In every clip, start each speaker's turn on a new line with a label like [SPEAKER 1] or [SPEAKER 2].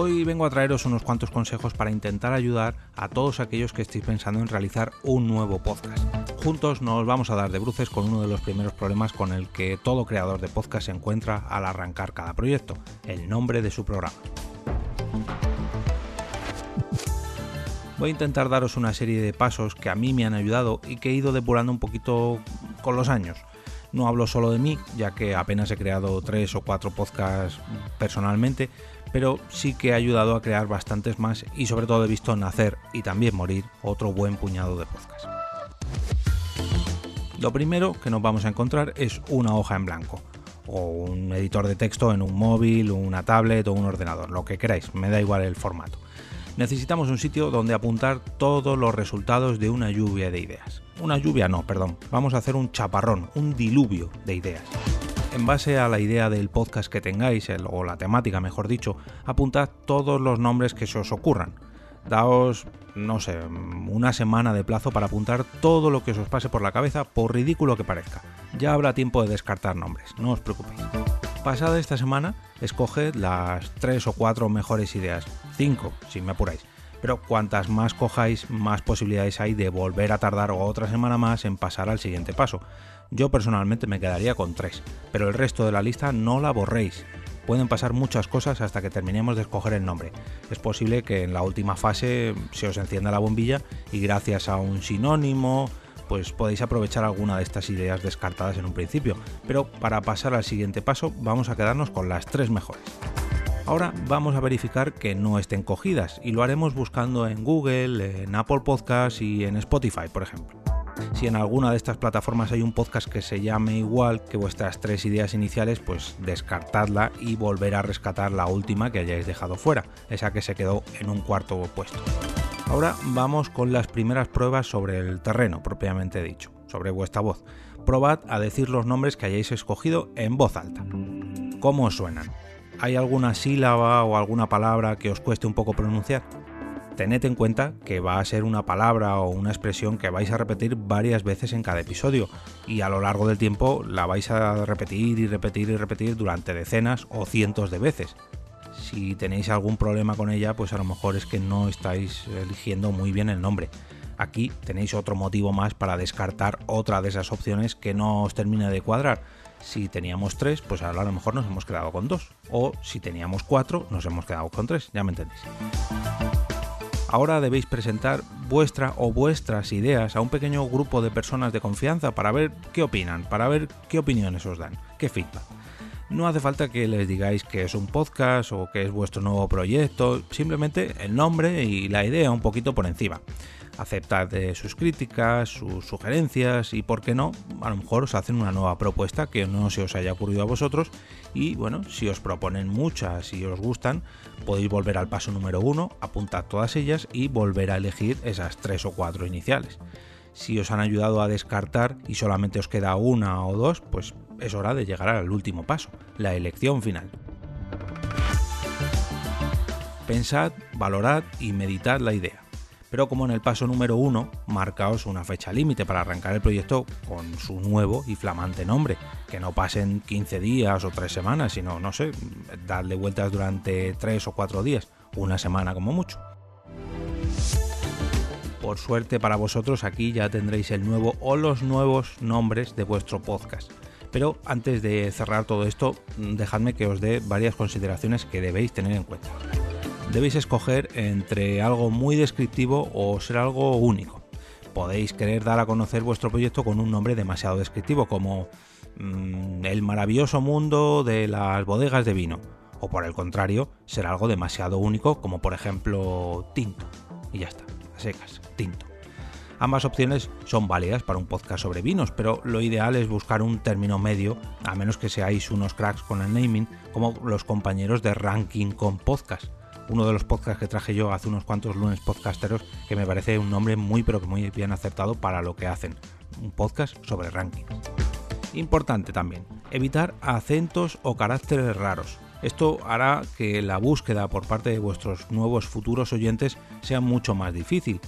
[SPEAKER 1] Hoy vengo a traeros unos cuantos consejos para intentar ayudar a todos aquellos que estéis pensando en realizar un nuevo podcast. Juntos nos vamos a dar de bruces con uno de los primeros problemas con el que todo creador de podcast se encuentra al arrancar cada proyecto, el nombre de su programa. Voy a intentar daros una serie de pasos que a mí me han ayudado y que he ido depurando un poquito con los años. No hablo solo de mí, ya que apenas he creado tres o cuatro podcasts personalmente, pero sí que ha ayudado a crear bastantes más y sobre todo he visto nacer y también morir otro buen puñado de podcasts. Lo primero que nos vamos a encontrar es una hoja en blanco o un editor de texto en un móvil, una tablet o un ordenador, lo que queráis, me da igual el formato. Necesitamos un sitio donde apuntar todos los resultados de una lluvia de ideas. Una lluvia no, perdón, vamos a hacer un chaparrón, un diluvio de ideas. En base a la idea del podcast que tengáis, o la temática mejor dicho, apuntad todos los nombres que se os ocurran. Daos, no sé, una semana de plazo para apuntar todo lo que os pase por la cabeza, por ridículo que parezca. Ya habrá tiempo de descartar nombres, no os preocupéis. Pasada esta semana, escoged las 3 o 4 mejores ideas, 5 si me apuráis. Pero cuantas más cojáis, más posibilidades hay de volver a tardar otra semana más en pasar al siguiente paso. Yo personalmente me quedaría con 3, pero el resto de la lista no la borréis. Pueden pasar muchas cosas hasta que terminemos de escoger el nombre. Es posible que en la última fase se os encienda la bombilla y gracias a un sinónimo, pues podéis aprovechar alguna de estas ideas descartadas en un principio. Pero para pasar al siguiente paso vamos a quedarnos con las tres mejores. Ahora vamos a verificar que no estén cogidas y lo haremos buscando en Google, en Apple Podcasts y en Spotify, por ejemplo. Si en alguna de estas plataformas hay un podcast que se llame igual que vuestras tres ideas iniciales, pues descartadla y volver a rescatar la última que hayáis dejado fuera, esa que se quedó en un cuarto puesto. Ahora vamos con las primeras pruebas sobre el terreno, propiamente dicho, sobre vuestra voz. Probad a decir los nombres que hayáis escogido en voz alta. ¿Cómo suenan? ¿Hay alguna sílaba o alguna palabra que os cueste un poco pronunciar? tened en cuenta que va a ser una palabra o una expresión que vais a repetir varias veces en cada episodio y a lo largo del tiempo la vais a repetir y repetir y repetir durante decenas o cientos de veces. Si tenéis algún problema con ella, pues a lo mejor es que no estáis eligiendo muy bien el nombre. Aquí tenéis otro motivo más para descartar otra de esas opciones que no os termine de cuadrar. Si teníamos tres, pues ahora a lo mejor nos hemos quedado con dos. O si teníamos cuatro, nos hemos quedado con tres. Ya me entendéis. Ahora debéis presentar vuestra o vuestras ideas a un pequeño grupo de personas de confianza para ver qué opinan, para ver qué opiniones os dan, qué feedback. No hace falta que les digáis que es un podcast o que es vuestro nuevo proyecto, simplemente el nombre y la idea un poquito por encima aceptad sus críticas, sus sugerencias y, por qué no, a lo mejor os hacen una nueva propuesta que no se os haya ocurrido a vosotros y, bueno, si os proponen muchas y os gustan, podéis volver al paso número uno, apuntad todas ellas y volver a elegir esas tres o cuatro iniciales. Si os han ayudado a descartar y solamente os queda una o dos, pues es hora de llegar al último paso, la elección final. Pensad, valorad y meditad la idea pero como en el paso número uno, marcaos una fecha límite para arrancar el proyecto con su nuevo y flamante nombre, que no pasen 15 días o 3 semanas, sino, no sé, darle vueltas durante 3 o 4 días, una semana como mucho. Por suerte para vosotros aquí ya tendréis el nuevo o los nuevos nombres de vuestro podcast. Pero antes de cerrar todo esto, dejadme que os dé varias consideraciones que debéis tener en cuenta debéis escoger entre algo muy descriptivo o ser algo único. Podéis querer dar a conocer vuestro proyecto con un nombre demasiado descriptivo como mm, El maravilloso mundo de las bodegas de vino. O por el contrario, ser algo demasiado único como por ejemplo Tinto. Y ya está, a secas, Tinto. Ambas opciones son válidas para un podcast sobre vinos, pero lo ideal es buscar un término medio, a menos que seáis unos cracks con el naming, como los compañeros de Ranking con Podcast uno de los podcasts que traje yo hace unos cuantos lunes podcasteros, que me parece un nombre muy pero que muy bien acertado para lo que hacen. un podcast sobre ranking. Importante también, evitar acentos o caracteres raros. Esto hará que la búsqueda por parte de vuestros nuevos futuros oyentes sea mucho más difícil.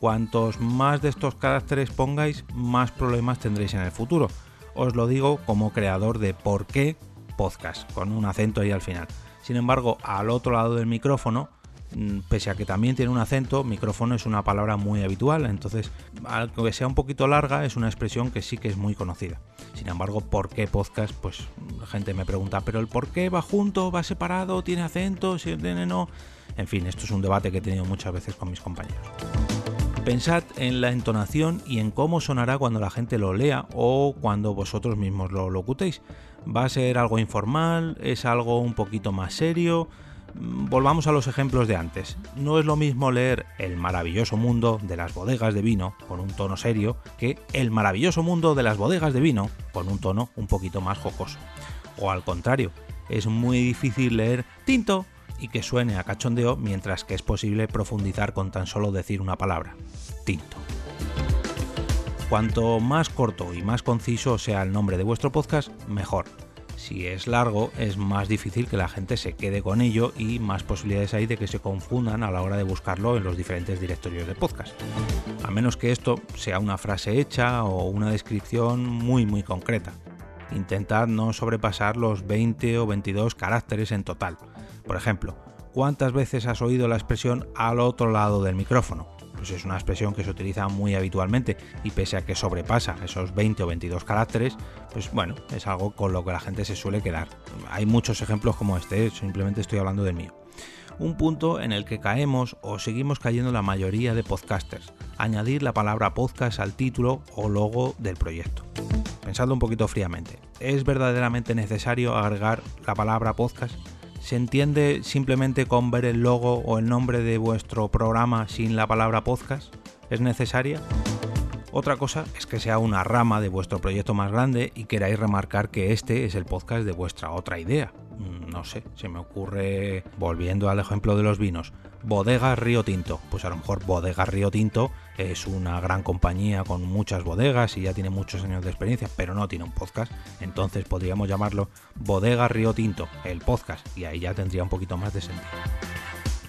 [SPEAKER 1] Cuantos más de estos caracteres pongáis, más problemas tendréis en el futuro. Os lo digo como creador de por qué podcast, con un acento ahí al final. Sin embargo, al otro lado del micrófono, mm, pese a que también tiene un acento, micrófono es una palabra muy habitual, entonces, aunque sea un poquito larga, es una expresión que sí que es muy conocida. Sin embargo, ¿por qué podcast? Pues la gente me pregunta, ¿pero el por qué va junto, va separado, tiene acento, si tiene no? En fin, esto es un debate que he tenido muchas veces con mis compañeros. Pensad en la entonación y en cómo sonará cuando la gente lo lea o cuando vosotros mismos lo locutéis. ¿Va a ser algo informal? ¿Es algo un poquito más serio? Mm, volvamos a los ejemplos de antes. No es lo mismo leer El maravilloso mundo de las bodegas de vino con un tono serio que El maravilloso mundo de las bodegas de vino con un tono un poquito más jocoso. O al contrario, es muy difícil leer Tinto y que suene a cachondeo mientras que es posible profundizar con tan solo decir una palabra. Tinto. Cuanto más corto y más conciso sea el nombre de vuestro podcast, mejor. Si es largo, es más difícil que la gente se quede con ello y más posibilidades hay de que se confundan a la hora de buscarlo en los diferentes directorios de podcast. A menos que esto sea una frase hecha o una descripción muy muy concreta. Intentad no sobrepasar los 20 o 22 caracteres en total. Por ejemplo, ¿cuántas veces has oído la expresión al otro lado del micrófono? Pues es una expresión que se utiliza muy habitualmente y pese a que sobrepasa esos 20 o 22 caracteres, pues bueno, es algo con lo que la gente se suele quedar. Hay muchos ejemplos como este, simplemente estoy hablando del mío. Un punto en el que caemos o seguimos cayendo la mayoría de podcasters, añadir la palabra podcast al título o logo del proyecto. Pensadlo un poquito fríamente, ¿es verdaderamente necesario agregar la palabra podcast? ¿Se entiende simplemente con ver el logo o el nombre de vuestro programa sin la palabra podcast? ¿Es necesaria? Otra cosa es que sea una rama de vuestro proyecto más grande y queráis remarcar que este es el podcast de vuestra otra idea. Mm, no sé, se me ocurre, volviendo al ejemplo de los vinos, Bodega Río Tinto. Pues a lo mejor Bodega Río Tinto es una gran compañía con muchas bodegas y ya tiene muchos años de experiencia, pero no tiene un podcast. Entonces podríamos llamarlo Bodega Río Tinto, el podcast, y ahí ya tendría un poquito más de sentido.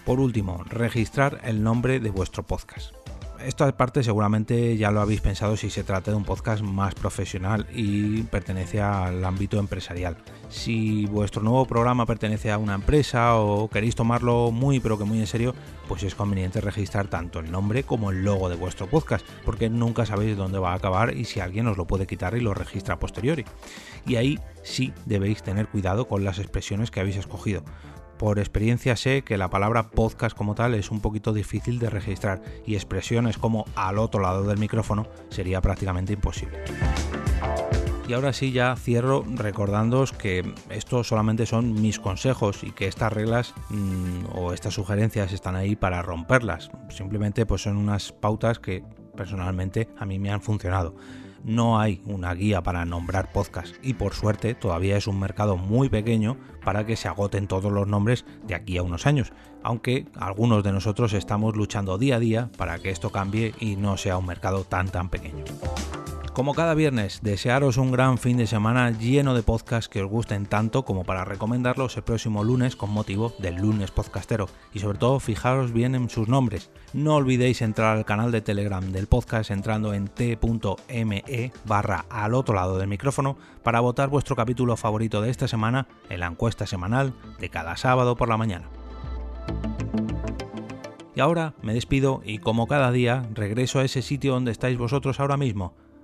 [SPEAKER 1] Por último, registrar el nombre de vuestro podcast esta parte seguramente ya lo habéis pensado si se trata de un podcast más profesional y pertenece al ámbito empresarial. Si vuestro nuevo programa pertenece a una empresa o queréis tomarlo muy pero que muy en serio, pues es conveniente registrar tanto el nombre como el logo de vuestro podcast, porque nunca sabéis dónde va a acabar y si alguien os lo puede quitar y lo registra a posteriori. Y ahí sí debéis tener cuidado con las expresiones que habéis escogido por experiencia sé que la palabra podcast como tal es un poquito difícil de registrar y expresiones como al otro lado del micrófono sería prácticamente imposible. Y ahora sí ya cierro recordándoos que estos solamente son mis consejos y que estas reglas mm, o estas sugerencias están ahí para romperlas. Simplemente pues son unas pautas que personalmente a mí me han funcionado no hay una guía para nombrar podcast y por suerte todavía es un mercado muy pequeño para que se agoten todos los nombres de aquí a unos años, aunque algunos de nosotros estamos luchando día a día para que esto cambie y no sea un mercado tan tan pequeño. Como cada viernes, desearos un gran fin de semana lleno de podcasts que os gusten tanto como para recomendarlos el próximo lunes con motivo del lunes podcastero. Y sobre todo, fijaros bien en sus nombres. No olvidéis entrar al canal de Telegram del podcast entrando en t.me barra al otro lado del micrófono para votar vuestro capítulo favorito de esta semana en la encuesta semanal de cada sábado por la mañana. Y ahora me despido y como cada día regreso a ese sitio donde estáis vosotros ahora mismo